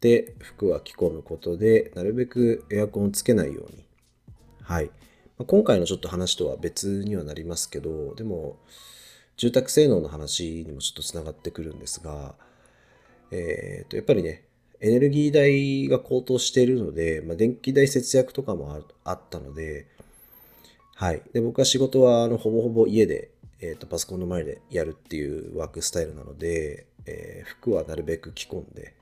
って服は着込むことでなるべくエアコンをつけないようにはい今回のちょっと話とは別にはなりますけどでも住宅性能の話にもちょっとつながってくるんですが、えー、とやっぱりねエネルギー代が高騰しているので、まあ、電気代節約とかもあったので、はい。で僕は仕事はあのほぼほぼ家で、えー、とパソコンの前でやるっていうワークスタイルなので、えー、服はなるべく着込んで、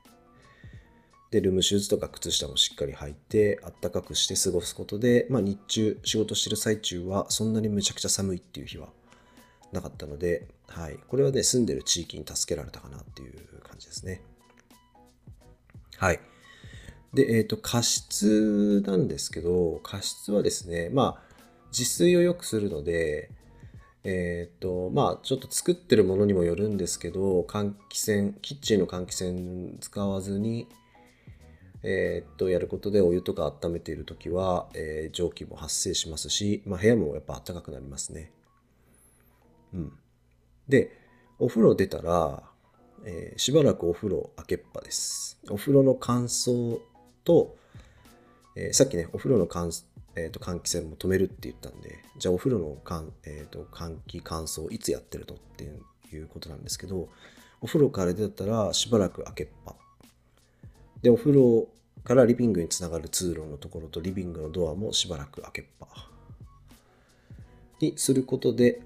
で、ルームシューズとか靴下もしっかり履いて、あったかくして過ごすことで、まあ日中、仕事してる最中はそんなにむちゃくちゃ寒いっていう日はなかったので、はい。これはね、住んでる地域に助けられたかなっていう感じですね。はい。で、えっ、ー、と、加湿なんですけど、加湿はですね、まあ、自炊を良くするので、えっ、ー、と、まあ、ちょっと作ってるものにもよるんですけど、換気扇、キッチンの換気扇使わずに、えっ、と、やることでお湯とか温めている時は、えー、蒸気も発生しますし、まあ、部屋もやっぱ暖かくなりますね。うん。で、お風呂出たら、えー、しばらくお風呂開けっぱです。お風呂の乾燥と、えー、さっきね、お風呂の乾えーと、換気扇も止めるって言ったんで、じゃあお風呂の換,、えーと、換気乾燥いつやってるのっていうことなんですけど、お風呂から出たらしばらく開けっぱ。で、お風呂からリビングにつながる通路のところとリビングのドアもしばらく開けっぱ。にすることで、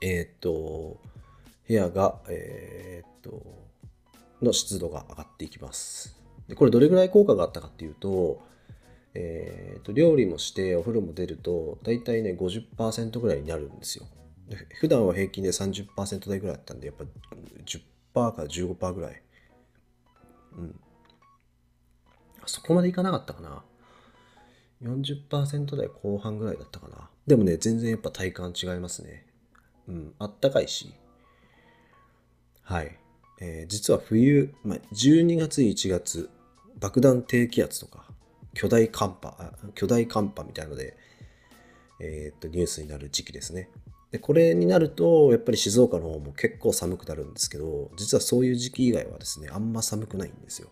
えっ、ー、と、部屋が、えっ、ー、と、の湿度が上がっていきます。で、これどれぐらい効果があったかっていうと、えーと、料理もしてお風呂も出ると大体ね50%ぐらいになるんですよで普段は平均で30%台ぐらいだったんでやっぱ10%から15%ぐらいうん。そこまでいかなかったかな。40%台後半ぐらいだったかな。でもね全然やっぱ体感違いますね。うんあったかいし。はい、えー、実は冬、まあ、12月1月爆弾低気圧とか巨大寒波、巨大寒波みたいので、えー、っと、ニュースになる時期ですね。で、これになると、やっぱり静岡の方も結構寒くなるんですけど、実はそういう時期以外はですね、あんま寒くないんですよ。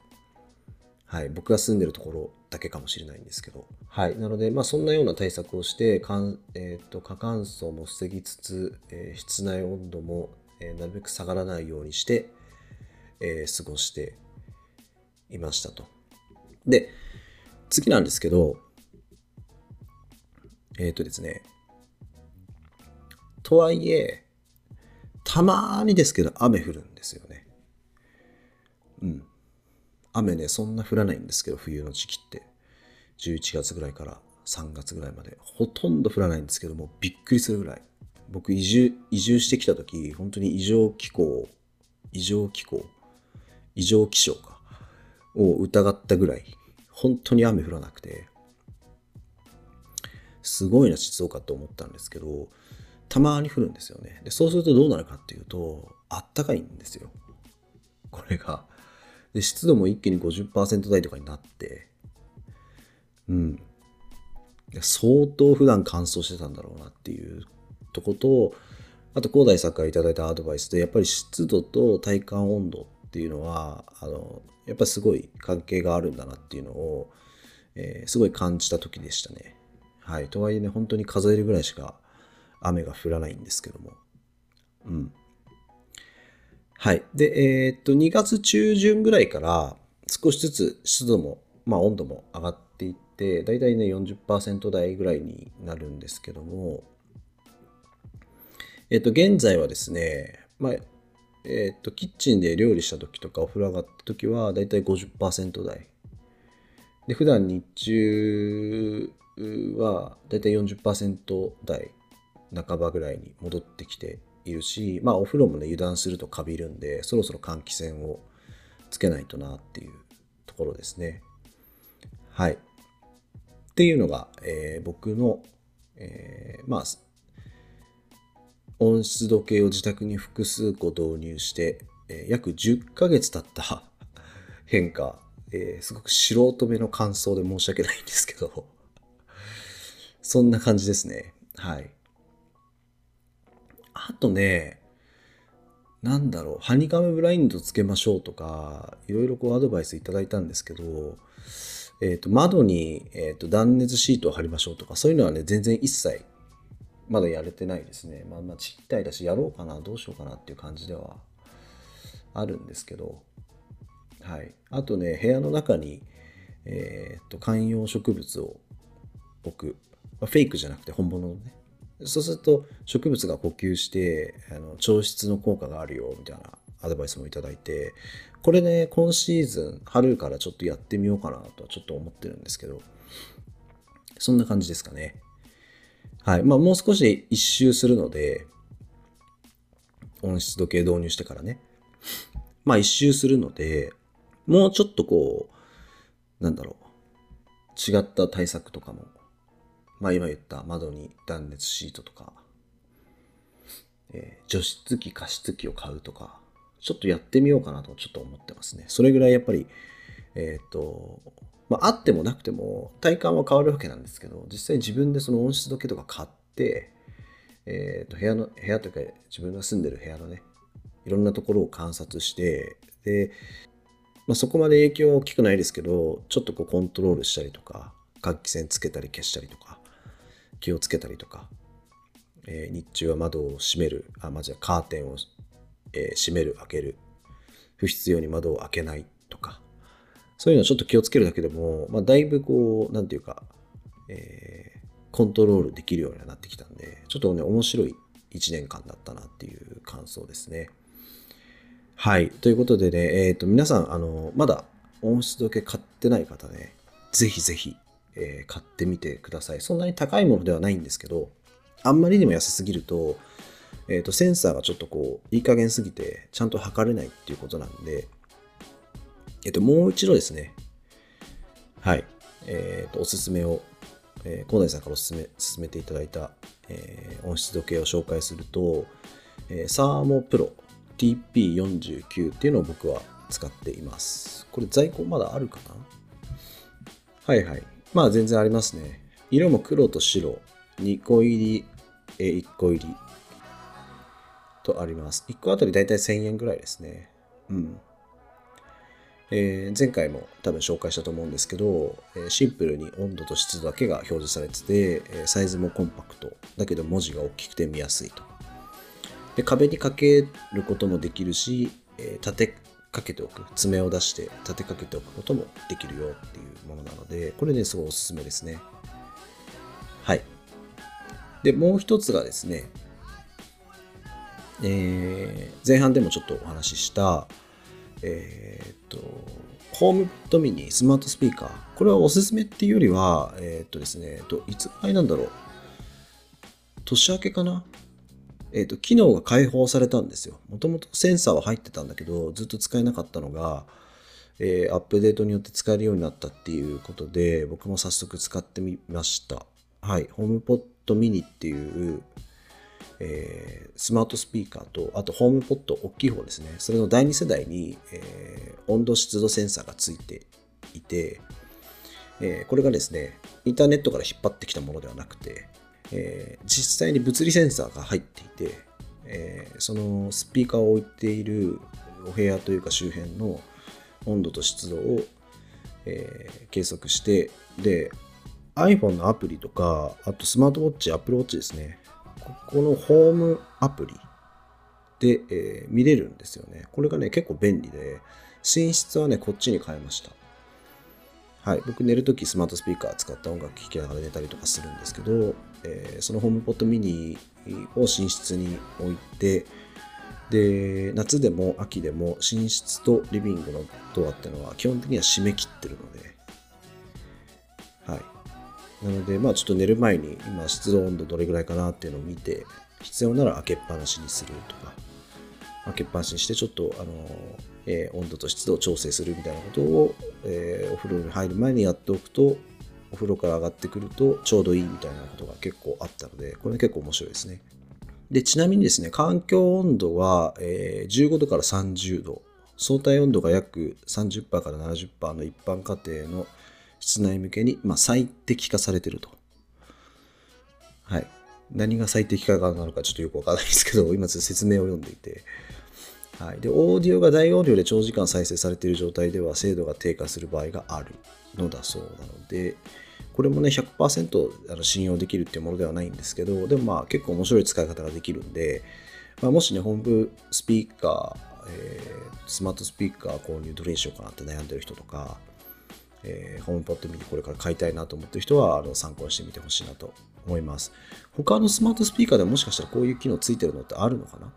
はい。僕が住んでるところだけかもしれないんですけど。はい。なので、まあ、そんなような対策をして、かんえっ、と、過乾燥も防ぎつつ、えー、室内温度も、えー、なるべく下がらないようにして、えー、過ごしていましたと。で、次なんですけど、えっ、とですね、とはいえ、たまにですけど雨降るんですよね。うん。雨ね、そんな降らないんですけど、冬の時期って。11月ぐらいから3月ぐらいまで。ほとんど降らないんですけども、びっくりするぐらい。僕移住、移住してきた時、本当に異常気候、異常気候、異常気象か、を疑ったぐらい本当に雨降らなくて、すごいな静岡と思ったんですけど、たまに降るんですよね。で、そうするとどうなるかっていうと、あったかいんですよ。これが。で、湿度も一気に50%台とかになって、うん。相当普段乾燥してたんだろうなっていうとこと、あと、広大さんから頂いたアドバイスで、やっぱり湿度と体感温度っていうのは、あの、やっぱすごい関係があるんだなっていうのを、えー、すごい感じた時でしたね。はい。とはいえね、本当に数えるぐらいしか雨が降らないんですけども。うん。はい。で、えー、っと、2月中旬ぐらいから少しずつ湿度も、まあ温度も上がっていって、だいたいね40%台ぐらいになるんですけども、えっと、現在はですね、まあ、えっ、と、キッチンで料理した時とかお風呂上がった時はだいたい50%台。で、普段日中はだいたい40%台半ばぐらいに戻ってきているし、まあお風呂もね、油断するとカビるんで、そろそろ換気扇をつけないとなっていうところですね。はい。っていうのが、えー、僕の、えー、まあ、温湿度計を自宅に複数個導入して、えー、約10ヶ月経った 変化、えー、すごく素人目の感想で申し訳ないんですけどそんな感じですね。はい。あとね、なんだろう、ハニカムブラインドつけましょうとか、いろいろこうアドバイスいただいたんですけど、えっ、と、窓に、えっ、と、断熱シートを貼りましょうとか、そういうのはね、全然一切、まだやれてないですね。まあまあ、ちったいだし、やろうかな、どうしようかなっていう感じではあるんですけど、はい。あとね、部屋の中に、えっ、と、観葉植物を置く。まあ、フェイクじゃなくて本物のね。そうすると植物が呼吸してあの調湿の効果があるよみたいなアドバイスもいただいてこれね今シーズン春からちょっとやってみようかなとはちょっと思ってるんですけどそんな感じですかね。はい。まあもう少し一周するので温湿度計導入してからね。まあ一周するのでもうちょっとこうなんだろう違った対策とかもまあ今言った窓に断熱シートとか、えー、除湿機、加湿器を買うとか、ちょっとやってみようかなとちょっと思ってますね。それぐらいやっぱり、えっ、ー、と、まああってもなくても体感は変わるわけなんですけど、実際自分でその温湿度計とか買って、えっ、ー、と部屋の、部屋というか自分が住んでる部屋のね、いろんなところを観察して、で、まあ、そこまで影響は大きくないですけど、ちょっとこうコントロールしたりとか、換気扇つけたり消したりとか、気をつけたりとか、えー、日中は窓を閉める、あ、まずはカーテンを、えー、閉める、開ける、不必要に窓を開けないとか、そういうのをちょっと気をつけるだけでも、まあ、だいぶこう、なんていうか、えー、コントロールできるようになってきたんで、ちょっとね、面白い1年間だったなっていう感想ですね。はい。ということでね、えっ、ー、と、皆さん、あの、まだ温湿度計買ってない方ね、ぜひぜひえー、買ってみてください。そんなに高いものではないんですけど、あんまりにも安すぎると、えー、とセンサーがちょっとこう、いい加減すぎて、ちゃんと測れないっていうことなんで、えっ、ー、と、もう一度ですね、はい、えっ、ー、と、おすすめを、えー、高大さんからおすすめ、進めていただいた、えー、温湿度計を紹介すると、え、サーモプロ TP49 っていうのを僕は使っています。これ在庫まだあるかな？はいはい。まあ全然ありますね。色も黒と白、2個入り、え1個入りとあります。1個あたりだいたい1000円ぐらいですね。うん。えー、前回も多分紹介したと思うんですけど、えシンプルに温度と湿度だけが表示されてて、えサイズもコンパクト。だけど文字が大きくて見やすいと。で壁にかけることもできるし、え立てかけておく。爪を出して立てかけておくこともできるよっていうものなのでこれねすごいおすすめですね。はい。でもう一つがですねえー、前半でもちょっとお話ししたえー、っとホームポットミニスマートスピーカー。これはおすすめっていうよりはえー、っとですねいつぐらいなんだろう。年明けかなえっ、ー、と、機能が開放されたんですよ。もともとセンサーは入ってたんだけど、ずっと使えなかったのが、えー、アップデートによって使えるようになったっていうことで、僕も早速使ってみました。はい。ホームポットミニっていう、えー、スマートスピーカーと、あとホームポット大きい方ですね。それの第2世代に、えー、温度湿度センサーがついていて、え、これがですね、インターネットから引っ張ってきたものではなくて、えー、実際に物理センサーが入っていて、えー、そのスピーカーを置いているお部屋というか周辺の温度と湿度を、えー、計測してで iPhone のアプリとかあとスマートウォッチ Apple Watch ですね。ここのホームアプリで、えー、見れるんですよね。これがね結構便利で寝室はねこっちに変えました。はい、僕寝るときスマートスピーカー使った音楽聴きながら寝たりとかするんですけど、えー、そのホームポットミニを寝室に置いてで夏でも秋でも寝室とリビングのドアっていうのは基本的には閉め切ってるので。はい。なのでまあちょっと寝る前に今湿度温度どれぐらいかなっていうのを見て必要なら開けっぱなしにするとか開けっぱなしにしてちょっとあの、えー、温度と湿度を調整するみたいなことを、えー、お風呂に入る前にやっておくとお風呂から上がってくるとちょうどいいみたいなことが結構あったのでこれ結構面白いですねでちなみにですね環境温度は、えー、15度から30度相対温度が約30%から70%の一般家庭の室内向けに、まあ、最適化されてると。はい。何が最適化なのかちょっとよくわからないですけど、今説明を読んでいて、はい、でオーディオが大音量で長時間再生されている状態では精度が低下する場合があるのだそうなのでこれもね100%あの信用できるっていうものではないんですけどでもまあ結構面白い使い方ができるんで、まあ、もしね本部スピーカー、えー、スマートスピーカー購入どれにしようかなって悩んでる人とかえー、ホームポッドミニこれから買いたいなと思ってる人はあの参考にしてみてほしいなと思います。他のスマートスピーカーでもしかしたらこういう機能ついてるのってあるのかな？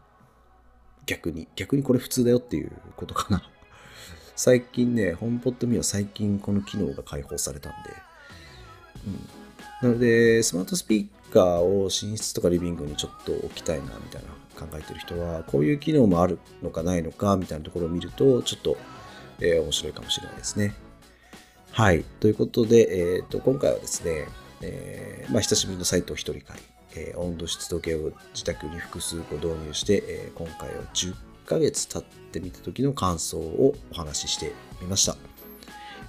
逆に。逆にこれ普通だよっていうことかな。最近ね、ホームポッドミニは最近この機能が開放されたんで。うん、なので、スマートスピーカーを寝室とかリビングにちょっと置きたいなみたいな考えてる人は、こういう機能もあるのかないのかみたいなところを見ると、ちょっと、えー、面白いかもしれないですね。はい。ということで、えーと、今回はですね、えーまあ、久しぶりのサイト一人会、えー、温度湿度計を自宅に複数個導入して、えー、今回は10ヶ月経ってみた時の感想をお話ししてみました。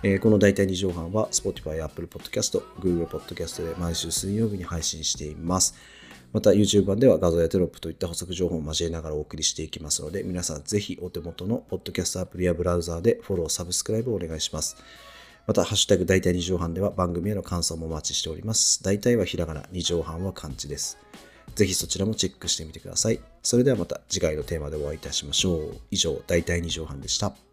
えー、この大体2畳半は Spotify、Apple Podcast、Google Podcast で毎週水曜日に配信しています。また YouTube 版では画像やテロップといった補足情報を交えながらお送りしていきますので、皆さんぜひお手元の Podcast アプリやブラウザーでフォロー、サブスクライブをお願いします。また、ハッシュタグ大体二畳半では番組への感想もお待ちしております。大体はひらがな、2畳半は漢字です。ぜひそちらもチェックしてみてください。それではまた次回のテーマでお会いいたしましょう。以上、大体二畳半でした。